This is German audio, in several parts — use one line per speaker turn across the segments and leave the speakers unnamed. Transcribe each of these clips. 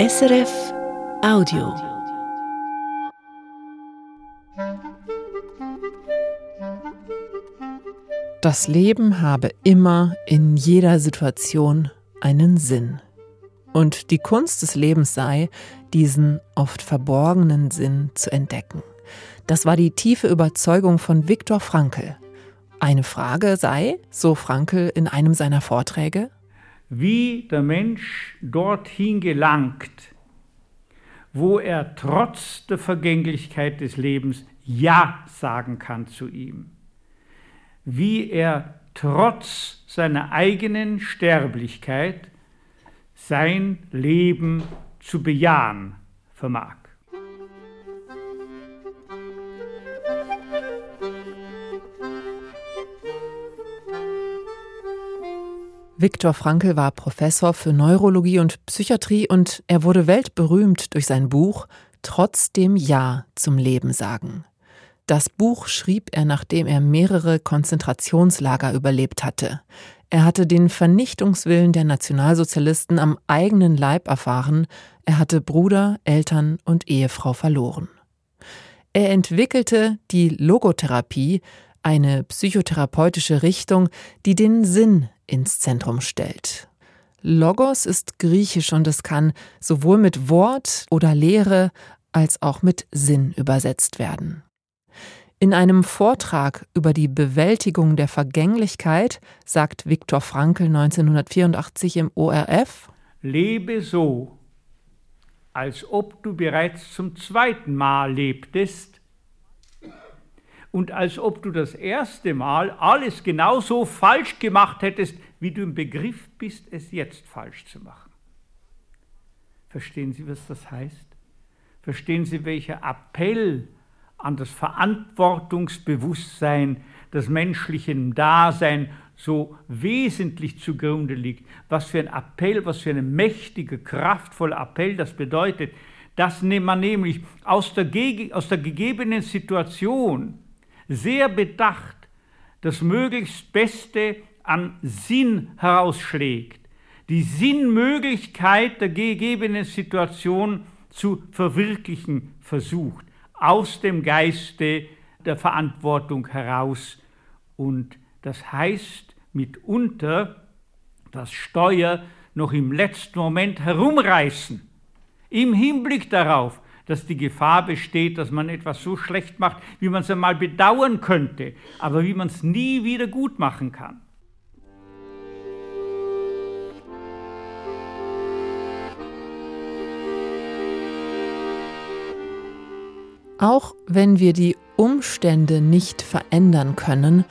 SRF Audio. Das Leben habe immer in jeder Situation einen Sinn. Und die Kunst des Lebens sei, diesen oft verborgenen Sinn zu entdecken. Das war die tiefe Überzeugung von Viktor Frankl. Eine Frage sei, so Frankl in einem seiner Vorträge,
wie der Mensch dorthin gelangt, wo er trotz der Vergänglichkeit des Lebens Ja sagen kann zu ihm. Wie er trotz seiner eigenen Sterblichkeit sein Leben zu bejahen vermag.
Viktor Frankl war Professor für Neurologie und Psychiatrie und er wurde weltberühmt durch sein Buch Trotzdem Ja zum Leben sagen. Das Buch schrieb er, nachdem er mehrere Konzentrationslager überlebt hatte. Er hatte den Vernichtungswillen der Nationalsozialisten am eigenen Leib erfahren, er hatte Bruder, Eltern und Ehefrau verloren. Er entwickelte die Logotherapie, eine psychotherapeutische Richtung, die den Sinn ins Zentrum stellt. Logos ist griechisch und es kann sowohl mit Wort oder Lehre als auch mit Sinn übersetzt werden. In einem Vortrag über die Bewältigung der Vergänglichkeit sagt Viktor Frankl 1984 im ORF
Lebe so, als ob du bereits zum zweiten Mal lebtest und als ob du das erste Mal alles genauso falsch gemacht hättest, wie du im Begriff bist, es jetzt falsch zu machen. Verstehen Sie, was das heißt? Verstehen Sie, welcher Appell an das Verantwortungsbewusstsein des menschlichen Dasein so wesentlich zugrunde liegt? Was für ein Appell, was für eine mächtige, kraftvolle Appell das bedeutet, dass man nämlich aus der, aus der gegebenen Situation sehr bedacht das möglichst Beste an Sinn herausschlägt, die Sinnmöglichkeit der gegebenen Situation zu verwirklichen versucht, aus dem Geiste der Verantwortung heraus. Und das heißt mitunter das Steuer noch im letzten Moment herumreißen, im Hinblick darauf, dass die Gefahr besteht, dass man etwas so schlecht macht, wie man es einmal bedauern könnte, aber wie man es nie wieder gut machen kann.
Auch wenn wir die Umstände nicht verändern können,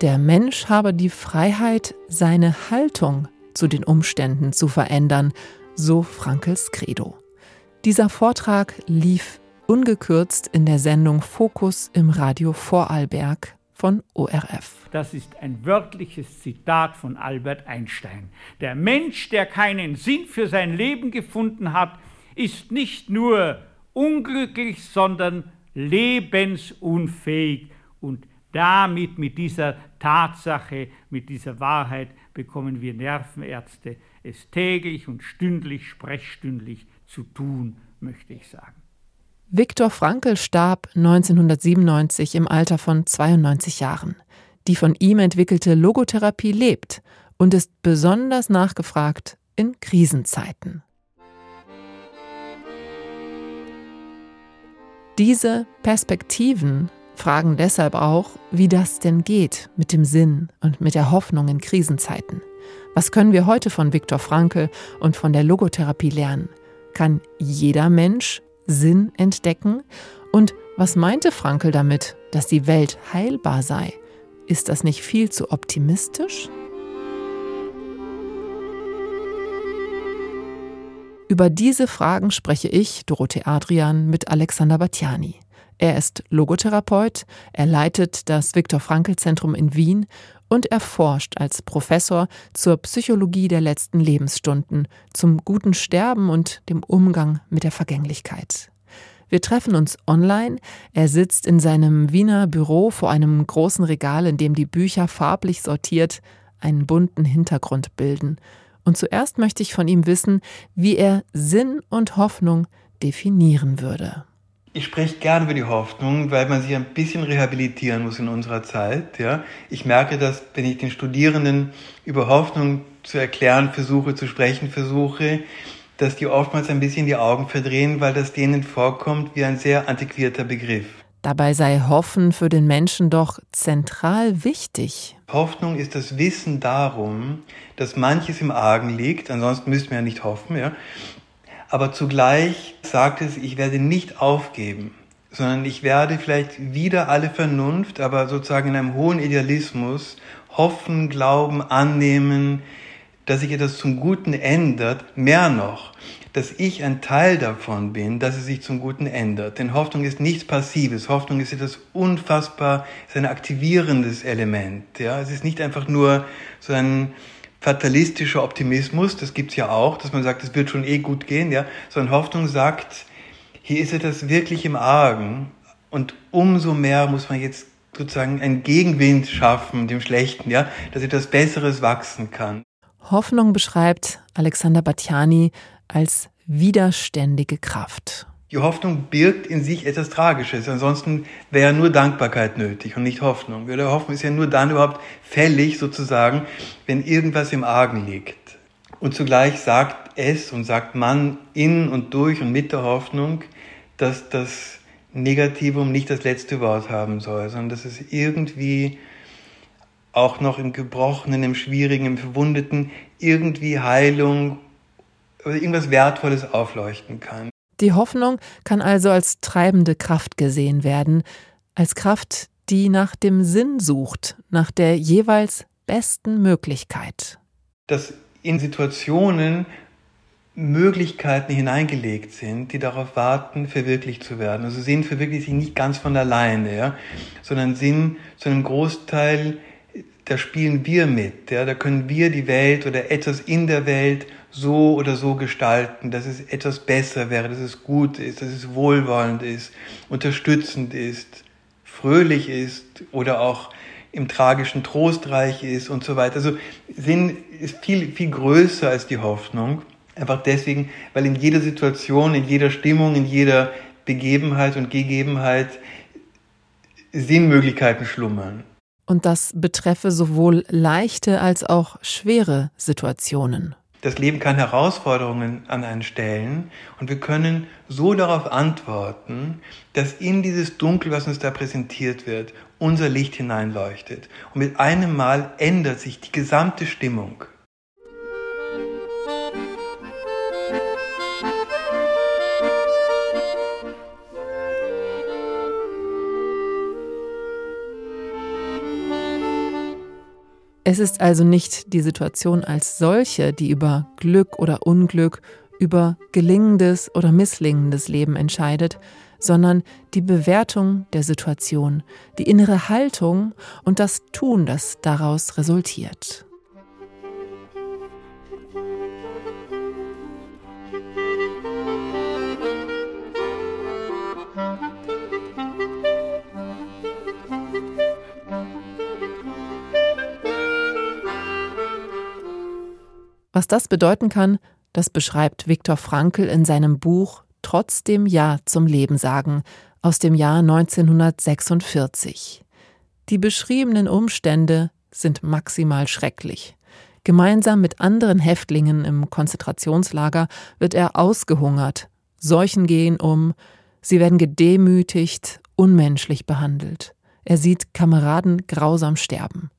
der Mensch habe die Freiheit, seine Haltung zu den Umständen zu verändern, so Frankels Credo. Dieser Vortrag lief ungekürzt in der Sendung Fokus im Radio Vorarlberg von ORF.
Das ist ein wörtliches Zitat von Albert Einstein. Der Mensch, der keinen Sinn für sein Leben gefunden hat, ist nicht nur unglücklich, sondern lebensunfähig. Und damit, mit dieser Tatsache, mit dieser Wahrheit, bekommen wir Nervenärzte es täglich und stündlich, sprechstündlich zu tun, möchte ich sagen.
Viktor Frankl starb 1997 im Alter von 92 Jahren. Die von ihm entwickelte Logotherapie lebt und ist besonders nachgefragt in Krisenzeiten. Diese Perspektiven fragen deshalb auch, wie das denn geht mit dem Sinn und mit der Hoffnung in Krisenzeiten. Was können wir heute von Viktor Frankl und von der Logotherapie lernen? Kann jeder Mensch Sinn entdecken? Und was meinte Frankl damit, dass die Welt heilbar sei? Ist das nicht viel zu optimistisch? Über diese Fragen spreche ich, Dorothee Adrian, mit Alexander Batjani. Er ist Logotherapeut, er leitet das Viktor Frankl Zentrum in Wien und er forscht als Professor zur Psychologie der letzten Lebensstunden, zum guten Sterben und dem Umgang mit der Vergänglichkeit. Wir treffen uns online. Er sitzt in seinem Wiener Büro vor einem großen Regal, in dem die Bücher farblich sortiert einen bunten Hintergrund bilden. Und zuerst möchte ich von ihm wissen, wie er Sinn und Hoffnung definieren würde.
Ich spreche gern über die Hoffnung, weil man sich ein bisschen rehabilitieren muss in unserer Zeit. Ja. Ich merke, dass wenn ich den Studierenden über Hoffnung zu erklären versuche, zu sprechen versuche, dass die oftmals ein bisschen die Augen verdrehen, weil das denen vorkommt wie ein sehr antiquierter Begriff.
Dabei sei Hoffen für den Menschen doch zentral wichtig.
Hoffnung ist das Wissen darum, dass manches im Argen liegt, ansonsten müssten wir ja nicht hoffen, ja, aber zugleich sagt es, ich werde nicht aufgeben, sondern ich werde vielleicht wieder alle Vernunft, aber sozusagen in einem hohen Idealismus hoffen, glauben, annehmen, dass sich etwas zum Guten ändert, mehr noch, dass ich ein Teil davon bin, dass es sich zum Guten ändert. Denn Hoffnung ist nichts Passives. Hoffnung ist etwas unfassbar, ist ein aktivierendes Element. Ja, es ist nicht einfach nur so ein fatalistischer Optimismus, das gibt's ja auch, dass man sagt, es wird schon eh gut gehen, ja, sondern Hoffnung sagt, hier ist etwas wirklich im Argen und umso mehr muss man jetzt sozusagen einen Gegenwind schaffen, dem Schlechten, ja, dass etwas Besseres wachsen kann.
Hoffnung beschreibt Alexander Batjani als widerständige Kraft.
Die Hoffnung birgt in sich etwas Tragisches. Ansonsten wäre nur Dankbarkeit nötig und nicht Hoffnung. Die Hoffnung ist ja nur dann überhaupt fällig sozusagen, wenn irgendwas im Argen liegt. Und zugleich sagt es und sagt man in und durch und mit der Hoffnung, dass das Negativum nicht das letzte Wort haben soll, sondern dass es irgendwie auch noch im Gebrochenen, im Schwierigen, im Verwundeten irgendwie Heilung oder irgendwas Wertvolles aufleuchten kann.
Die Hoffnung kann also als treibende Kraft gesehen werden, als Kraft, die nach dem Sinn sucht, nach der jeweils besten Möglichkeit.
Dass in Situationen Möglichkeiten hineingelegt sind, die darauf warten, verwirklicht zu werden. Also Sinn verwirklicht sich nicht ganz von alleine, ja, sondern Sinn zu einem Großteil, da spielen wir mit, ja, da können wir die Welt oder etwas in der Welt so oder so gestalten, dass es etwas besser wäre, dass es gut ist, dass es wohlwollend ist, unterstützend ist, fröhlich ist oder auch im tragischen trostreich ist und so weiter. Also Sinn ist viel, viel größer als die Hoffnung. Einfach deswegen, weil in jeder Situation, in jeder Stimmung, in jeder Begebenheit und Gegebenheit Sinnmöglichkeiten schlummern.
Und das betreffe sowohl leichte als auch schwere Situationen.
Das Leben kann Herausforderungen an einen stellen und wir können so darauf antworten, dass in dieses Dunkel, was uns da präsentiert wird, unser Licht hineinleuchtet. Und mit einem Mal ändert sich die gesamte Stimmung.
Es ist also nicht die Situation als solche, die über Glück oder Unglück, über gelingendes oder misslingendes Leben entscheidet, sondern die Bewertung der Situation, die innere Haltung und das Tun, das daraus resultiert. Was das bedeuten kann, das beschreibt Viktor Frankl in seinem Buch Trotzdem Ja zum Leben sagen aus dem Jahr 1946. Die beschriebenen Umstände sind maximal schrecklich. Gemeinsam mit anderen Häftlingen im Konzentrationslager wird er ausgehungert. Seuchen gehen um, sie werden gedemütigt, unmenschlich behandelt. Er sieht Kameraden grausam sterben.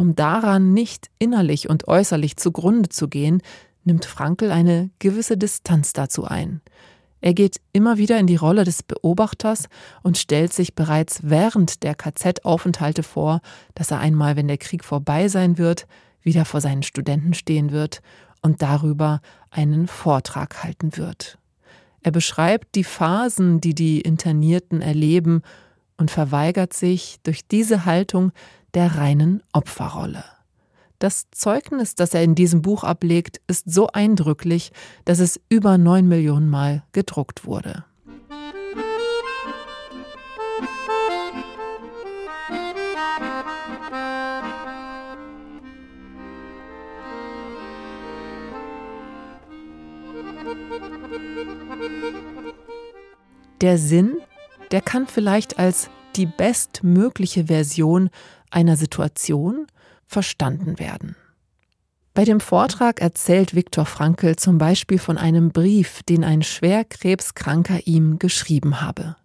Um daran nicht innerlich und äußerlich zugrunde zu gehen, nimmt Frankl eine gewisse Distanz dazu ein. Er geht immer wieder in die Rolle des Beobachters und stellt sich bereits während der KZ-Aufenthalte vor, dass er einmal, wenn der Krieg vorbei sein wird, wieder vor seinen Studenten stehen wird und darüber einen Vortrag halten wird. Er beschreibt die Phasen, die die Internierten erleben und verweigert sich durch diese Haltung der reinen Opferrolle. Das Zeugnis, das er in diesem Buch ablegt, ist so eindrücklich, dass es über neun Millionen Mal gedruckt wurde. Der Sinn, der kann vielleicht als die bestmögliche Version einer Situation verstanden werden. Bei dem Vortrag erzählt Viktor Frankl zum Beispiel von einem Brief, den ein schwer krebskranker ihm geschrieben habe.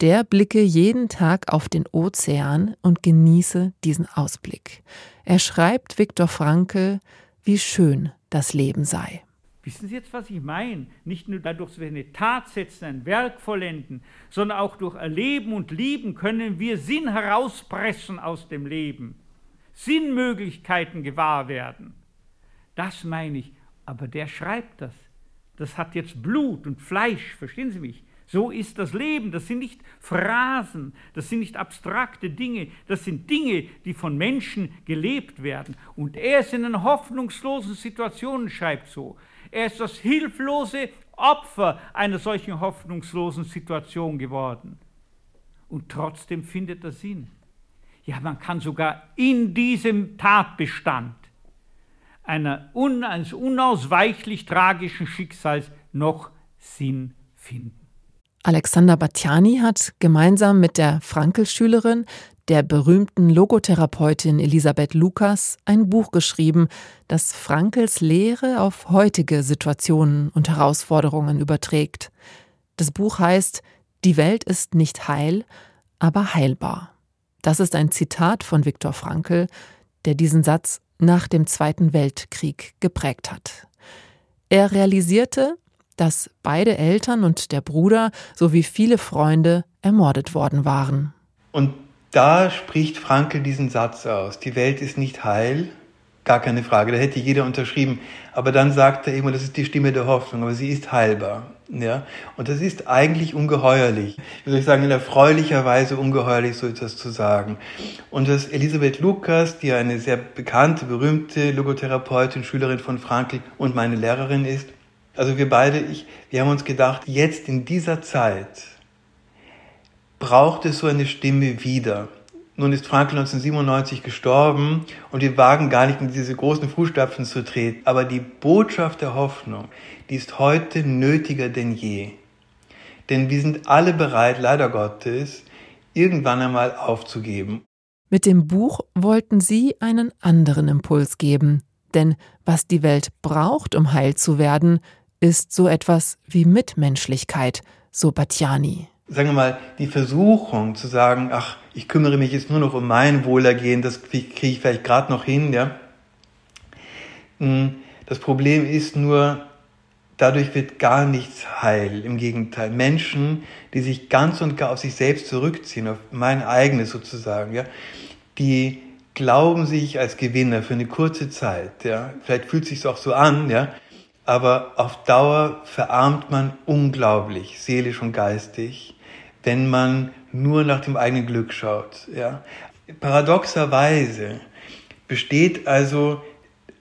Der blicke jeden Tag auf den Ozean und genieße diesen Ausblick. Er schreibt Viktor Frankl, wie schön das Leben sei.
Wissen Sie jetzt, was ich meine? Nicht nur dadurch, dass wir eine Tat setzen, ein Werk vollenden, sondern auch durch Erleben und Lieben können wir Sinn herauspressen aus dem Leben, Sinnmöglichkeiten gewahr werden. Das meine ich. Aber der schreibt das. Das hat jetzt Blut und Fleisch, verstehen Sie mich? So ist das Leben. Das sind nicht Phrasen, das sind nicht abstrakte Dinge, das sind Dinge, die von Menschen gelebt werden. Und er ist in einer hoffnungslosen Situation, schreibt so. Er ist das hilflose Opfer einer solchen hoffnungslosen Situation geworden. Und trotzdem findet er Sinn. Ja, man kann sogar in diesem Tatbestand einer un eines unausweichlich tragischen Schicksals noch Sinn finden.
Alexander Batjani hat gemeinsam mit der Frankel-Schülerin, der berühmten Logotherapeutin Elisabeth Lukas, ein Buch geschrieben, das Frankels Lehre auf heutige Situationen und Herausforderungen überträgt. Das Buch heißt Die Welt ist nicht heil, aber heilbar. Das ist ein Zitat von Viktor Frankl, der diesen Satz nach dem Zweiten Weltkrieg geprägt hat. Er realisierte, dass beide Eltern und der Bruder sowie viele Freunde ermordet worden waren.
Und da spricht Frankel diesen Satz aus, die Welt ist nicht heil, gar keine Frage, da hätte jeder unterschrieben. Aber dann sagt er eben, das ist die Stimme der Hoffnung, aber sie ist heilbar. Ja? Und das ist eigentlich ungeheuerlich. Wie soll ich sagen, in erfreulicher Weise ungeheuerlich, so etwas zu sagen. Und dass Elisabeth Lukas, die eine sehr bekannte, berühmte Logotherapeutin, Schülerin von Frankel und meine Lehrerin ist, also wir beide, ich, wir haben uns gedacht, jetzt in dieser Zeit braucht es so eine Stimme wieder. Nun ist Frankl 1997 gestorben und wir wagen gar nicht in diese großen Fußstapfen zu treten. Aber die Botschaft der Hoffnung, die ist heute nötiger denn je. Denn wir sind alle bereit, leider Gottes, irgendwann einmal aufzugeben.
Mit dem Buch wollten Sie einen anderen Impuls geben. Denn was die Welt braucht, um heil zu werden, ist so etwas wie Mitmenschlichkeit, so Batjani.
Sagen wir mal, die Versuchung zu sagen, ach, ich kümmere mich jetzt nur noch um mein Wohlergehen, das kriege ich vielleicht gerade noch hin, ja. Hm, das Problem ist nur, dadurch wird gar nichts heil. Im Gegenteil, Menschen, die sich ganz und gar auf sich selbst zurückziehen, auf mein eigenes sozusagen, ja, die glauben sich als Gewinner für eine kurze Zeit, ja. Vielleicht fühlt es sich auch so an, ja aber auf Dauer verarmt man unglaublich, seelisch und geistig, wenn man nur nach dem eigenen Glück schaut. Ja. Paradoxerweise besteht also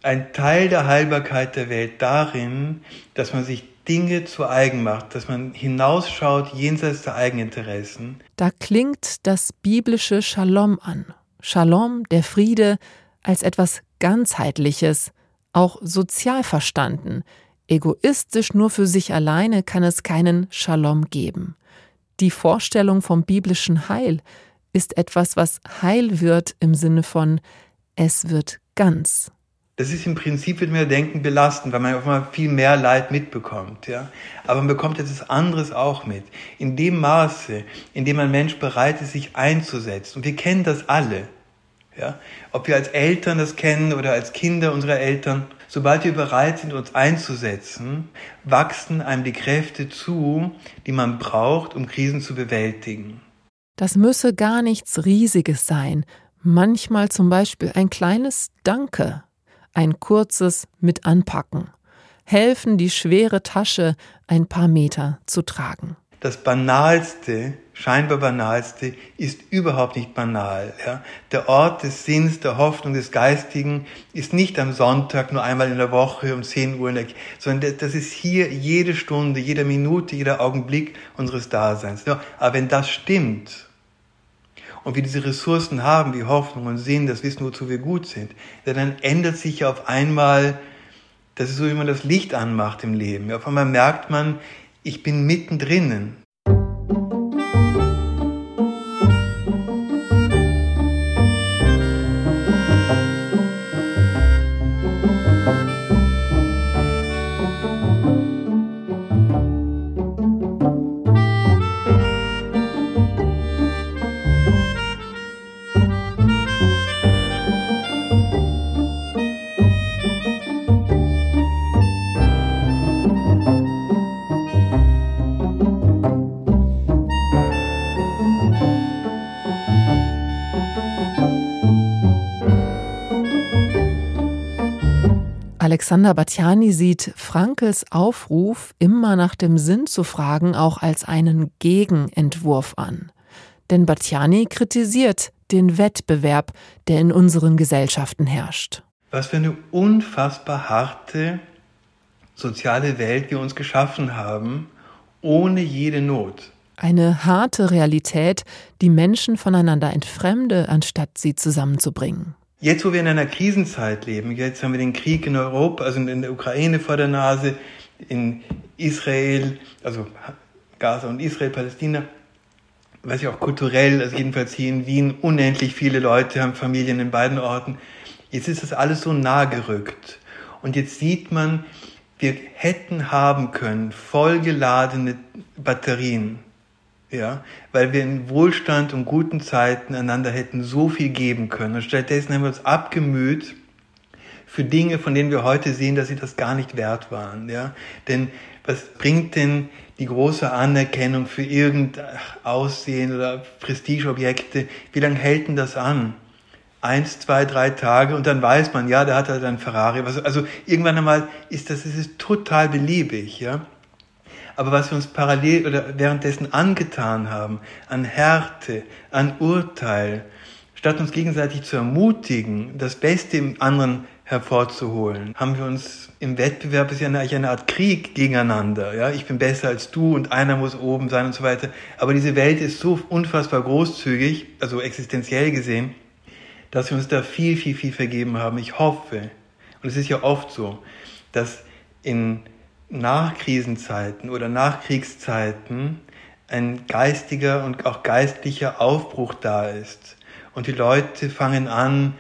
ein Teil der Heilbarkeit der Welt darin, dass man sich Dinge zu eigen macht, dass man hinausschaut jenseits der Eigeninteressen.
Da klingt das biblische Shalom an. Shalom, der Friede, als etwas ganzheitliches, auch sozial verstanden. Egoistisch nur für sich alleine kann es keinen Shalom geben. Die Vorstellung vom biblischen Heil ist etwas, was heil wird im Sinne von es wird ganz.
Das ist im Prinzip, würde man denken, belastend, weil man auf einmal viel mehr Leid mitbekommt. Ja? Aber man bekommt etwas anderes auch mit. In dem Maße, in dem ein Mensch bereit ist, sich einzusetzen. Und wir kennen das alle. Ja? Ob wir als Eltern das kennen oder als Kinder unserer Eltern, sobald wir bereit sind, uns einzusetzen, wachsen einem die Kräfte zu, die man braucht, um Krisen zu bewältigen.
Das müsse gar nichts Riesiges sein, manchmal zum Beispiel ein kleines Danke, ein kurzes Mit anpacken, helfen, die schwere Tasche ein paar Meter zu tragen
das Banalste, scheinbar Banalste, ist überhaupt nicht banal. Ja? Der Ort des Sinns, der Hoffnung, des Geistigen ist nicht am Sonntag nur einmal in der Woche um 10 Uhr, der, sondern das ist hier jede Stunde, jede Minute, jeder Augenblick unseres Daseins. Ja, aber wenn das stimmt und wir diese Ressourcen haben, wie Hoffnung und Sinn, das Wissen, wozu wir gut sind, dann ändert sich ja auf einmal Das ist so, wie man das Licht anmacht im Leben. Auf einmal merkt man, ich bin mittendrin.
Alexander Batjani sieht Frankels Aufruf, immer nach dem Sinn zu fragen, auch als einen Gegenentwurf an. Denn Batjani kritisiert den Wettbewerb, der in unseren Gesellschaften herrscht.
Was für eine unfassbar harte soziale Welt wir uns geschaffen haben, ohne jede Not.
Eine harte Realität, die Menschen voneinander entfremde, anstatt sie zusammenzubringen.
Jetzt, wo wir in einer Krisenzeit leben, jetzt haben wir den Krieg in Europa, also in der Ukraine vor der Nase, in Israel, also Gaza und Israel, Palästina, was ja auch kulturell, also jedenfalls hier in Wien, unendlich viele Leute haben Familien in beiden Orten. Jetzt ist das alles so nah gerückt. Und jetzt sieht man, wir hätten haben können vollgeladene Batterien ja, weil wir in Wohlstand und guten Zeiten einander hätten so viel geben können. Und stattdessen haben wir uns abgemüht für Dinge, von denen wir heute sehen, dass sie das gar nicht wert waren, ja. Denn was bringt denn die große Anerkennung für irgendein Aussehen oder Prestigeobjekte? Wie lange hält denn das an? Eins, zwei, drei Tage und dann weiß man, ja, der hat halt ein Ferrari. Also irgendwann einmal ist das, das ist total beliebig, ja. Aber was wir uns parallel oder währenddessen angetan haben, an Härte, an Urteil, statt uns gegenseitig zu ermutigen, das Beste im anderen hervorzuholen, haben wir uns im Wettbewerb ist ja eigentlich eine Art Krieg gegeneinander. Ja, ich bin besser als du und einer muss oben sein und so weiter. Aber diese Welt ist so unfassbar großzügig, also existenziell gesehen, dass wir uns da viel, viel, viel vergeben haben. Ich hoffe, und es ist ja oft so, dass in Nachkrisenzeiten oder Nachkriegszeiten ein geistiger und auch geistlicher Aufbruch da ist. Und die Leute fangen an,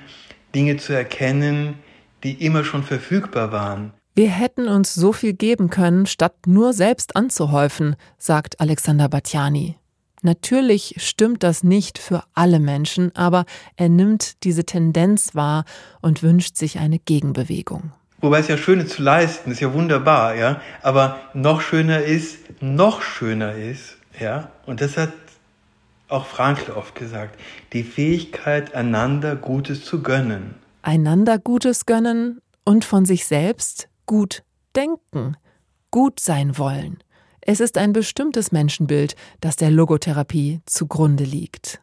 Dinge zu erkennen, die immer schon verfügbar waren.
Wir hätten uns so viel geben können, statt nur selbst anzuhäufen, sagt Alexander Batjani. Natürlich stimmt das nicht für alle Menschen, aber er nimmt diese Tendenz wahr und wünscht sich eine Gegenbewegung.
Wobei es ja schön ist zu leisten, ist ja wunderbar, ja. Aber noch schöner ist, noch schöner ist, ja. Und das hat auch Frankl oft gesagt, die Fähigkeit, einander Gutes zu gönnen.
Einander Gutes gönnen und von sich selbst gut denken, gut sein wollen. Es ist ein bestimmtes Menschenbild, das der Logotherapie zugrunde liegt.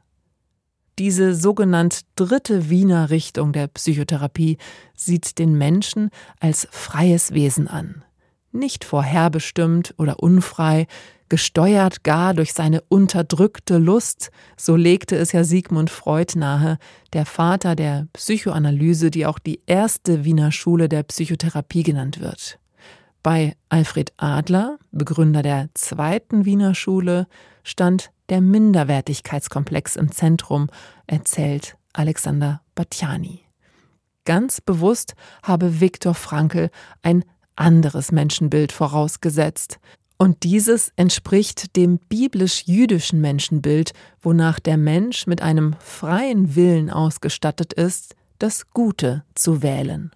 Diese sogenannt dritte Wiener Richtung der Psychotherapie sieht den Menschen als freies Wesen an. Nicht vorherbestimmt oder unfrei, gesteuert gar durch seine unterdrückte Lust, so legte es ja Sigmund Freud nahe, der Vater der Psychoanalyse, die auch die erste Wiener Schule der Psychotherapie genannt wird. Bei Alfred Adler, Begründer der zweiten Wiener Schule, stand der Minderwertigkeitskomplex im Zentrum, erzählt Alexander Batjani. Ganz bewusst habe Viktor Frankl ein anderes Menschenbild vorausgesetzt. Und dieses entspricht dem biblisch-jüdischen Menschenbild, wonach der Mensch mit einem freien Willen ausgestattet ist, das Gute zu wählen.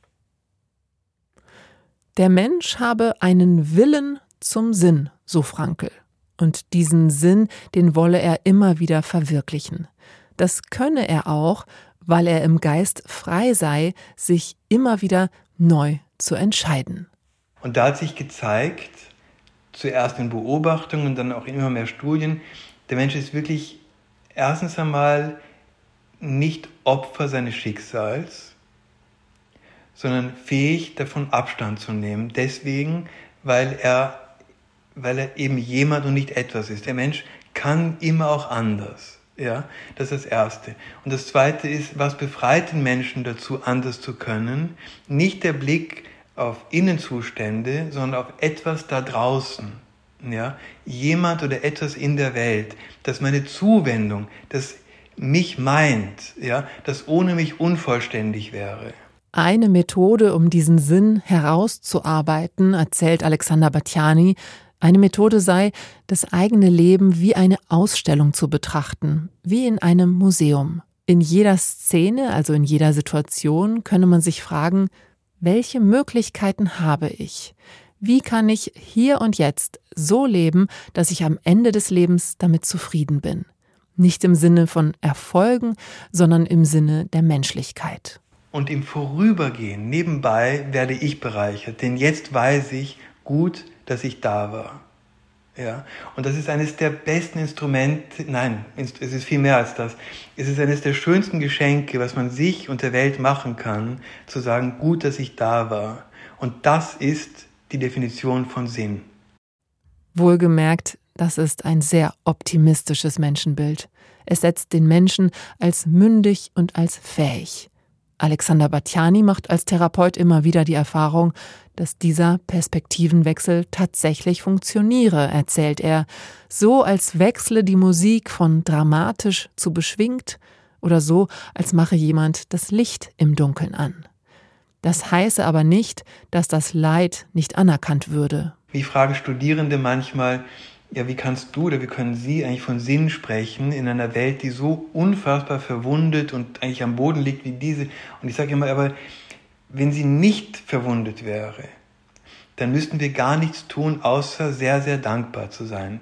Der Mensch habe einen Willen zum Sinn, so Frankl. Und diesen Sinn, den wolle er immer wieder verwirklichen. Das könne er auch, weil er im Geist frei sei, sich immer wieder neu zu entscheiden.
Und da hat sich gezeigt, zuerst in Beobachtungen und dann auch in immer mehr Studien, der Mensch ist wirklich erstens einmal nicht Opfer seines Schicksals, sondern fähig davon Abstand zu nehmen. Deswegen, weil er weil er eben jemand und nicht etwas ist. Der Mensch kann immer auch anders. Ja, das ist das Erste. Und das Zweite ist, was befreit den Menschen dazu, anders zu können? Nicht der Blick auf Innenzustände, sondern auf etwas da draußen. Ja? Jemand oder etwas in der Welt, das meine Zuwendung, das mich meint, ja, das ohne mich unvollständig wäre.
Eine Methode, um diesen Sinn herauszuarbeiten, erzählt Alexander Batjani, eine Methode sei, das eigene Leben wie eine Ausstellung zu betrachten, wie in einem Museum. In jeder Szene, also in jeder Situation, könne man sich fragen, welche Möglichkeiten habe ich? Wie kann ich hier und jetzt so leben, dass ich am Ende des Lebens damit zufrieden bin? Nicht im Sinne von Erfolgen, sondern im Sinne der Menschlichkeit.
Und im Vorübergehen, nebenbei, werde ich bereichert, denn jetzt weiß ich gut, dass ich da war. Ja, und das ist eines der besten Instrumente, nein, es ist viel mehr als das. Es ist eines der schönsten Geschenke, was man sich und der Welt machen kann, zu sagen, gut, dass ich da war. Und das ist die Definition von Sinn.
Wohlgemerkt, das ist ein sehr optimistisches Menschenbild. Es setzt den Menschen als mündig und als fähig. Alexander Batjani macht als Therapeut immer wieder die Erfahrung, dass dieser Perspektivenwechsel tatsächlich funktioniere, erzählt er, so als wechsle die Musik von dramatisch zu beschwingt oder so, als mache jemand das Licht im Dunkeln an. Das heiße aber nicht, dass das Leid nicht anerkannt würde.
Wie fragen Studierende manchmal, ja, wie kannst du oder wie können Sie eigentlich von Sinn sprechen in einer Welt, die so unfassbar verwundet und eigentlich am Boden liegt wie diese? Und ich sage immer, aber wenn sie nicht verwundet wäre, dann müssten wir gar nichts tun, außer sehr, sehr dankbar zu sein.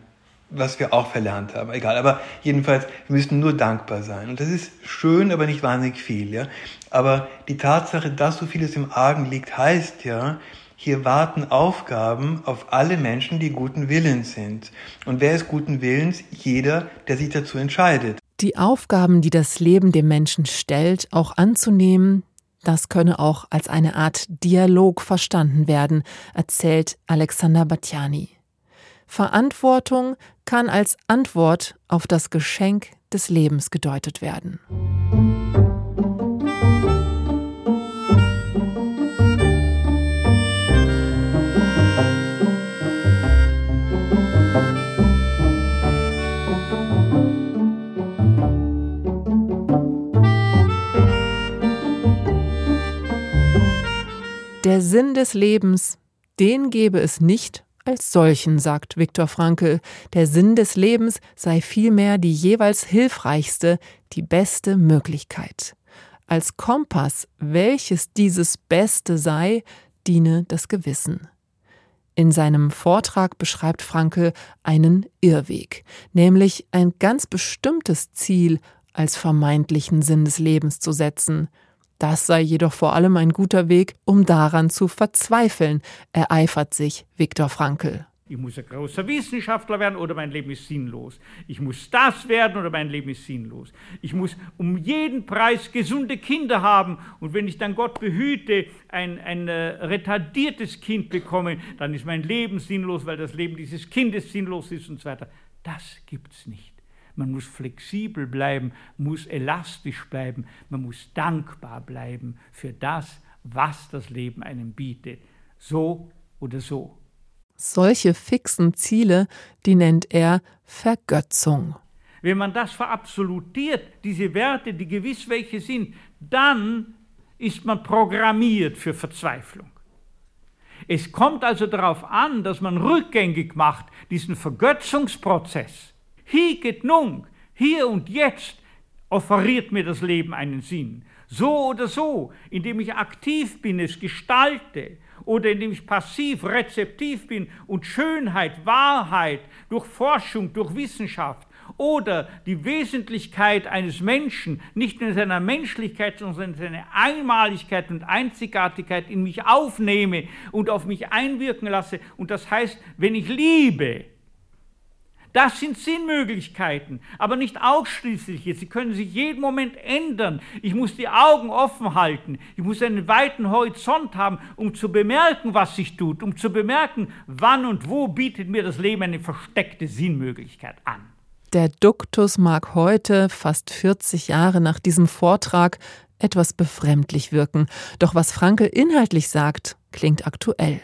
Was wir auch verlernt haben, egal. Aber jedenfalls, wir müssten nur dankbar sein. Und das ist schön, aber nicht wahnsinnig viel, ja. Aber die Tatsache, dass so vieles im Argen liegt, heißt ja, hier warten Aufgaben auf alle Menschen, die guten Willens sind. Und wer ist guten Willens? Jeder, der sich dazu entscheidet.
Die Aufgaben, die das Leben dem Menschen stellt, auch anzunehmen, das könne auch als eine Art Dialog verstanden werden, erzählt Alexander Batjani. Verantwortung kann als Antwort auf das Geschenk des Lebens gedeutet werden. Sinn des Lebens, den gebe es nicht als solchen, sagt Viktor Frankl. Der Sinn des Lebens sei vielmehr die jeweils hilfreichste, die beste Möglichkeit. Als Kompass, welches dieses Beste sei, diene das Gewissen. In seinem Vortrag beschreibt Frankl einen Irrweg, nämlich ein ganz bestimmtes Ziel als vermeintlichen Sinn des Lebens zu setzen – das sei jedoch vor allem ein guter Weg, um daran zu verzweifeln, ereifert sich Viktor Frankl.
Ich muss ein großer Wissenschaftler werden oder mein Leben ist sinnlos. Ich muss das werden oder mein Leben ist sinnlos. Ich muss um jeden Preis gesunde Kinder haben und wenn ich dann Gott behüte, ein, ein äh, retardiertes Kind bekomme, dann ist mein Leben sinnlos, weil das Leben dieses Kindes sinnlos ist und so weiter. Das gibt's nicht. Man muss flexibel bleiben, muss elastisch bleiben, man muss dankbar bleiben für das, was das Leben einem bietet. So oder so.
Solche fixen Ziele, die nennt er Vergötzung.
Wenn man das verabsolutiert, diese Werte, die gewiss welche sind, dann ist man programmiert für Verzweiflung. Es kommt also darauf an, dass man rückgängig macht, diesen Vergötzungsprozess Higet nunc, hier und jetzt offeriert mir das Leben einen Sinn. So oder so, indem ich aktiv bin, es gestalte oder indem ich passiv, rezeptiv bin und Schönheit, Wahrheit durch Forschung, durch Wissenschaft oder die Wesentlichkeit eines Menschen nicht nur in seiner Menschlichkeit, sondern in seiner Einmaligkeit und Einzigartigkeit in mich aufnehme und auf mich einwirken lasse. Und das heißt, wenn ich liebe, das sind Sinnmöglichkeiten, aber nicht ausschließlich. Sie können sich jeden Moment ändern. Ich muss die Augen offen halten. Ich muss einen weiten Horizont haben, um zu bemerken, was sich tut, um zu bemerken, wann und wo bietet mir das Leben eine versteckte Sinnmöglichkeit an.
Der Duktus mag heute, fast 40 Jahre nach diesem Vortrag, etwas befremdlich wirken. Doch was Frankel inhaltlich sagt, klingt aktuell.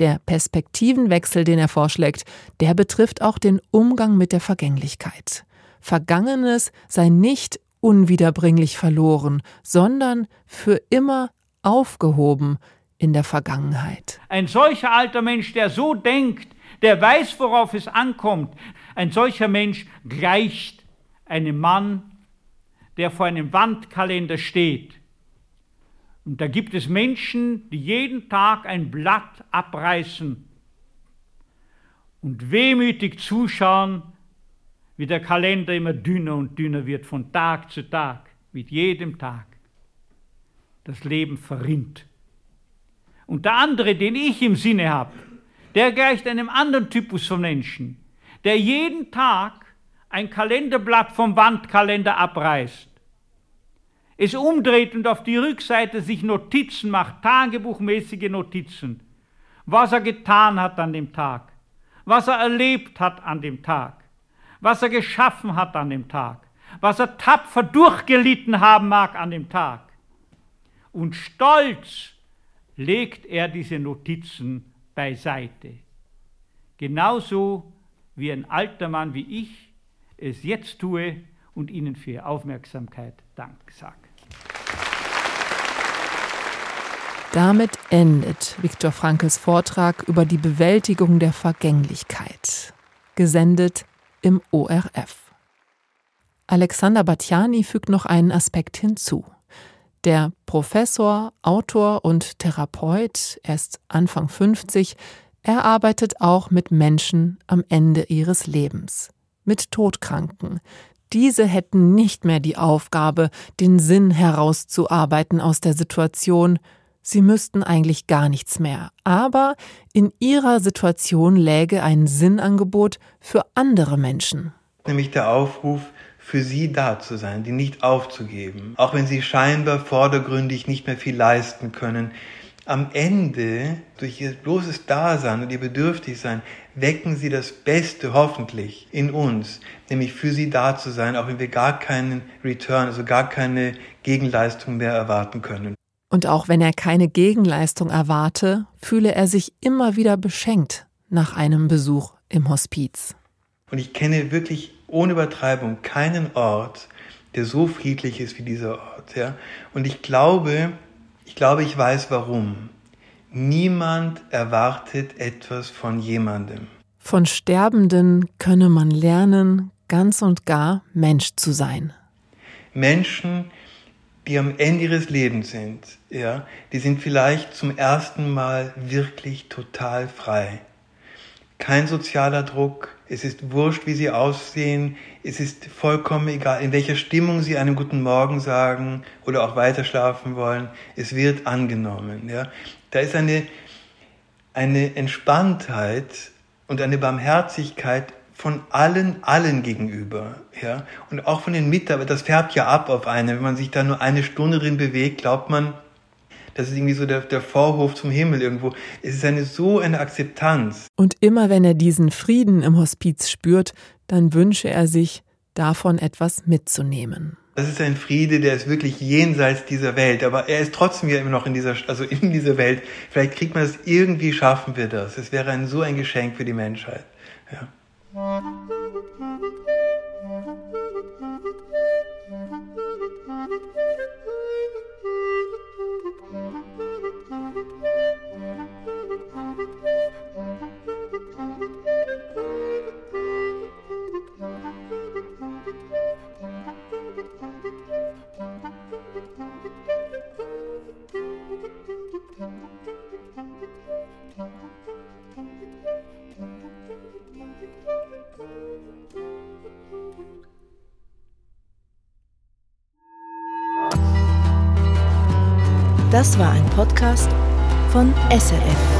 Der Perspektivenwechsel, den er vorschlägt, der betrifft auch den Umgang mit der Vergänglichkeit. Vergangenes sei nicht unwiederbringlich verloren, sondern für immer aufgehoben in der Vergangenheit.
Ein solcher alter Mensch, der so denkt, der weiß, worauf es ankommt, ein solcher Mensch gleicht einem Mann, der vor einem Wandkalender steht. Und da gibt es Menschen, die jeden Tag ein Blatt abreißen und wehmütig zuschauen, wie der Kalender immer dünner und dünner wird von Tag zu Tag, mit jedem Tag. Das Leben verrinnt. Und der andere, den ich im Sinne habe, der gleicht einem anderen Typus von Menschen, der jeden Tag ein Kalenderblatt vom Wandkalender abreißt, es umdreht und auf die Rückseite sich Notizen macht, tagebuchmäßige Notizen, was er getan hat an dem Tag, was er erlebt hat an dem Tag was er geschaffen hat an dem Tag, was er tapfer durchgelitten haben mag an dem Tag. Und stolz legt er diese Notizen beiseite. Genauso wie ein alter Mann wie ich es jetzt tue und Ihnen für Ihre Aufmerksamkeit Dank sage.
Damit endet Viktor Frankls Vortrag über die Bewältigung der Vergänglichkeit. Gesendet im ORF. Alexander Batjani fügt noch einen Aspekt hinzu. Der Professor, Autor und Therapeut, erst Anfang 50, er arbeitet auch mit Menschen am Ende ihres Lebens, mit Todkranken. Diese hätten nicht mehr die Aufgabe, den Sinn herauszuarbeiten aus der Situation, Sie müssten eigentlich gar nichts mehr, aber in ihrer Situation läge ein Sinnangebot für andere Menschen.
Nämlich der Aufruf, für sie da zu sein, die nicht aufzugeben, auch wenn sie scheinbar vordergründig nicht mehr viel leisten können. Am Ende, durch ihr bloßes Dasein und ihr Bedürftigsein, wecken sie das Beste hoffentlich in uns, nämlich für sie da zu sein, auch wenn wir gar keinen Return, also gar keine Gegenleistung mehr erwarten können.
Und auch wenn er keine Gegenleistung erwarte, fühle er sich immer wieder beschenkt nach einem Besuch im Hospiz.
Und ich kenne wirklich ohne Übertreibung keinen Ort, der so friedlich ist wie dieser Ort. Ja? Und ich glaube, ich glaube, ich weiß warum. Niemand erwartet etwas von jemandem.
Von Sterbenden könne man lernen, ganz und gar Mensch zu sein.
Menschen, die am Ende ihres Lebens sind, ja, die sind vielleicht zum ersten Mal wirklich total frei. Kein sozialer Druck, es ist wurscht, wie sie aussehen, es ist vollkommen egal, in welcher Stimmung sie einen guten Morgen sagen oder auch weiter schlafen wollen, es wird angenommen. Ja. Da ist eine, eine Entspanntheit und eine Barmherzigkeit von allen, allen gegenüber, ja. Und auch von den Mitarbeitern, das färbt ja ab auf eine. Wenn man sich da nur eine Stunde drin bewegt, glaubt man, das ist irgendwie so der, der Vorhof zum Himmel irgendwo. Es ist eine so eine Akzeptanz.
Und immer wenn er diesen Frieden im Hospiz spürt, dann wünsche er sich, davon etwas mitzunehmen.
Das ist ein Friede, der ist wirklich jenseits dieser Welt, aber er ist trotzdem ja immer noch in dieser, also in dieser Welt. Vielleicht kriegt man es irgendwie, schaffen wir das. Es wäre ein, so ein Geschenk für die Menschheit. Ja.
Das Podcast von SRF.